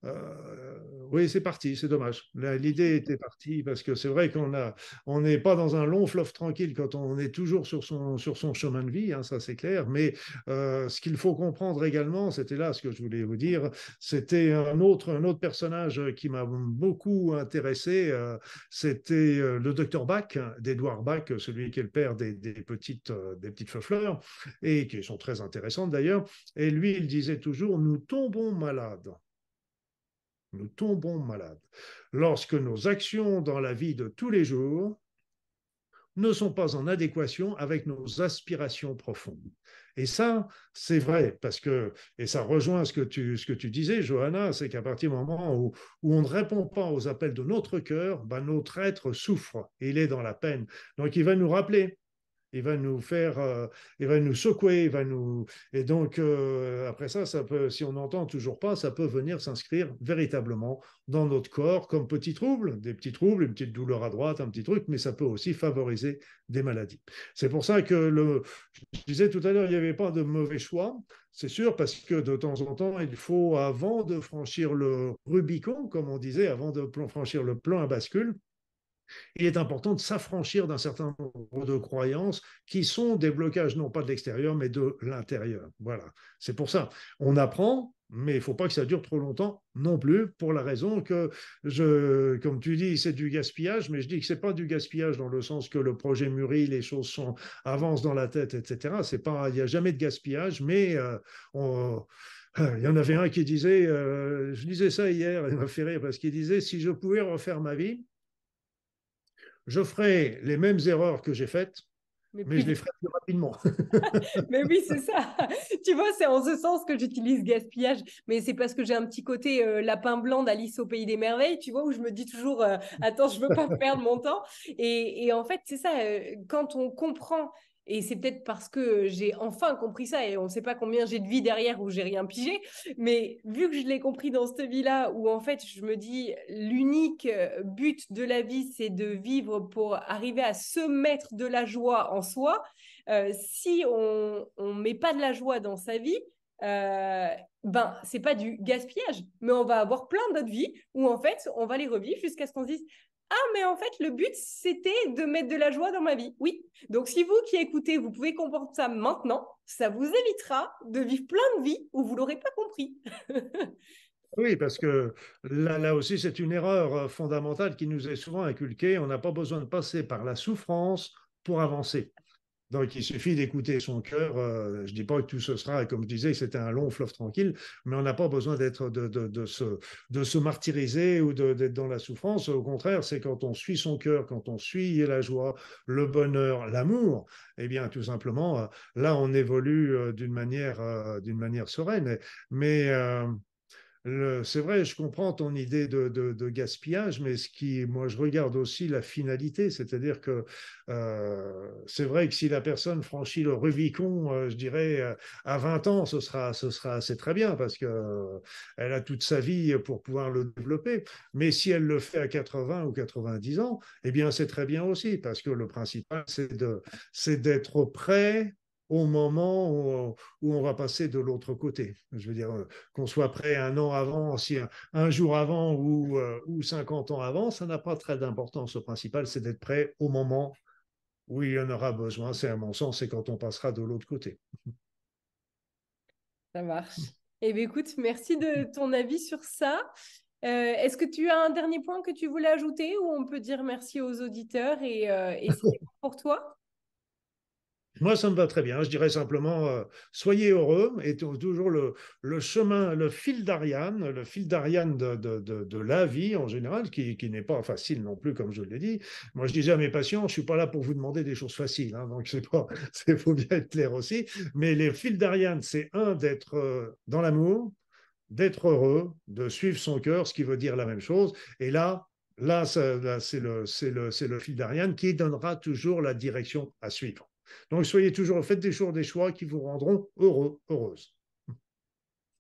euh, oui, c'est parti, c'est dommage. L'idée était partie parce que c'est vrai qu'on a, on n'est pas dans un long fleuve tranquille quand on est toujours sur son, sur son chemin de vie, hein, ça c'est clair. Mais ce qu'il faut comprendre également, c'était là ce que je voulais vous dire, c'était un autre, un autre personnage qui m'a beaucoup intéressé. c'était le docteur Bach, d'Edouard Bach, celui qui est le père des, des petites, des petites fleurs et qui sont très intéressantes d'ailleurs. Et lui, il disait toujours, nous tombons malades. Nous tombons malades lorsque nos actions dans la vie de tous les jours ne sont pas en adéquation avec nos aspirations profondes. Et ça, c'est vrai, parce que, et ça rejoint ce que tu, ce que tu disais, Johanna, c'est qu'à partir du moment où, on ne répond pas aux appels de notre cœur, ben notre être souffre, il est dans la peine. Donc il va nous rappeler, il va nous faire, euh, il va nous secouer, il va nous. Et donc, euh, après ça, si on n'entend toujours pas, ça peut venir s'inscrire véritablement dans notre corps comme petit trouble, des petits troubles, une petite douleur à droite, un petit truc, mais ça peut aussi favoriser des maladies. C'est pour ça que je disais tout à l'heure, il n'y avait pas de mauvais choix. C'est sûr, parce que de temps en temps, il faut, avant de franchir le Rubicon, comme on disait, avant de franchir le plan à bascule, il est important de s'affranchir d'un certain nombre de croyances qui sont des blocages non pas de l'extérieur, mais de l'intérieur. Voilà, c'est pour ça. On apprend, mais il faut pas que ça dure trop longtemps non plus, pour la raison que, je, comme tu dis, c'est du gaspillage, mais je dis que ce n'est pas du gaspillage dans le sens que le projet mûrit, les choses sont, avancent dans la tête, etc. C'est pas, il n'y a jamais de gaspillage, mais euh, il y en avait un qui disait, euh, je disais ça hier, il m'a fait rire parce qu'il disait, si je pouvais refaire ma vie, je ferai les mêmes erreurs que j'ai faites, mais, je les ferai plus rapidement. mais oui, c'est ça. tu vois, c'est en ce sens que j'utilise gaspillage. Mais c'est parce que j'ai un petit côté euh, lapin blanc d'Alice au Pays des Merveilles, tu vois, où je me dis toujours, euh, attends, je veux pas perdre mon temps. Et, et en fait, c'est ça, euh, quand on comprend et c'est peut-être parce que j'ai enfin compris ça et on ne sait pas combien j'ai de vie derrière où j'ai rien pigé. Mais vu que je l'ai compris dans cette vie-là, où en fait je me dis l'unique euh, but de la vie, c'est de vivre pour arriver à se mettre de la joie en soi. Euh, si on ne met pas de la joie dans sa vie, euh, ben c'est pas du gaspillage, mais on va avoir plein d'autres vies où en fait on va les revivre jusqu'à ce qu'on se dise ah, mais en fait, le but, c'était de mettre de la joie dans ma vie. Oui. Donc, si vous qui écoutez, vous pouvez comprendre ça maintenant, ça vous évitera de vivre plein de vies où vous l'aurez pas compris. Oui, parce que là, là aussi, c'est une erreur euh, fondamentale qui nous est souvent inculquée. On n'a pas besoin de passer par la souffrance pour avancer. Donc, il suffit d'écouter son cœur. Euh, je ne dis pas que tout ce sera, comme je disais, c'était un long fleuve tranquille, mais on n'a pas besoin d'être de, de, de, se, de se martyriser ou d'être dans la souffrance. Au contraire, c'est quand on suit son cœur, quand on suit la joie, le bonheur, l'amour, eh bien, tout simplement, euh, là, on évolue euh, d'une manière, d'une manière sereine. Mais c'est vrai, je comprends ton idée de, gaspillage, mais ce qui, moi, je regarde aussi la finalité, c'est-à-dire que euh, c'est vrai que si la personne franchit le Rubicon, euh, je dirais euh, à 20 ans, ce sera, ce sera, c'est très bien parce que elle a toute sa vie pour pouvoir le développer. Mais si elle le fait à 80 ou 90 ans, eh bien, c'est très bien aussi parce que le principal, c'est d'être prêt au moment où, on va passer de l'autre côté. Je veux dire, euh, qu'on soit prêt un an avant, si un, jour avant ou, euh, ou 50 ans avant, ça n'a pas très d'importance. Le principal, c'est d'être prêt au moment où il y en aura besoin. C'est à mon sens, c'est quand on passera de l'autre côté. Ça marche. Eh bien, écoute, merci de ton avis sur ça. Euh, est-ce que tu as un dernier point que tu voulais ajouter ou on peut dire merci aux auditeurs et, et c'est pour toi? Moi, ça me va très bien. Je dirais simplement, euh, soyez heureux et toujours le, chemin, le fil d'Ariane, le fil d'Ariane de, la vie en général, qui, n'est pas facile non plus, comme je l'ai dit. Moi, je disais à mes patients, je suis pas là pour vous demander des choses faciles, hein, donc c'est pas, c'est faut bien être clair aussi. Mais les fils d'Ariane, c'est un d'être euh, dans l'amour, d'être heureux, de suivre son cœur, ce qui veut dire la même chose. Et là, là, c'est le, le, le fil d'Ariane qui donnera toujours la direction à suivre. Donc, soyez toujours, faites des choix, des choix qui vous rendront heureux, heureuse.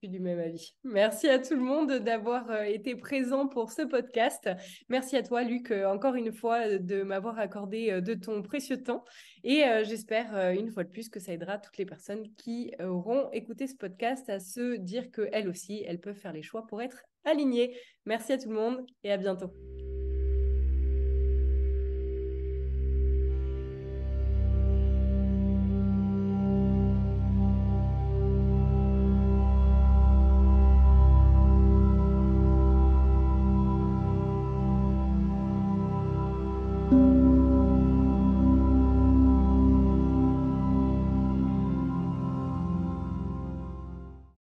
Du même avis. Merci à tout le monde d'avoir euh, été présent pour ce podcast. Merci à toi, Luc, euh, encore une fois, de m'avoir accordé euh, de ton précieux temps. Et j'espère, une fois de plus, que ça aidera toutes les personnes qui auront écouté ce podcast à se dire qu'elles aussi, elles peuvent faire les choix pour être alignées. Merci à tout le monde et à bientôt.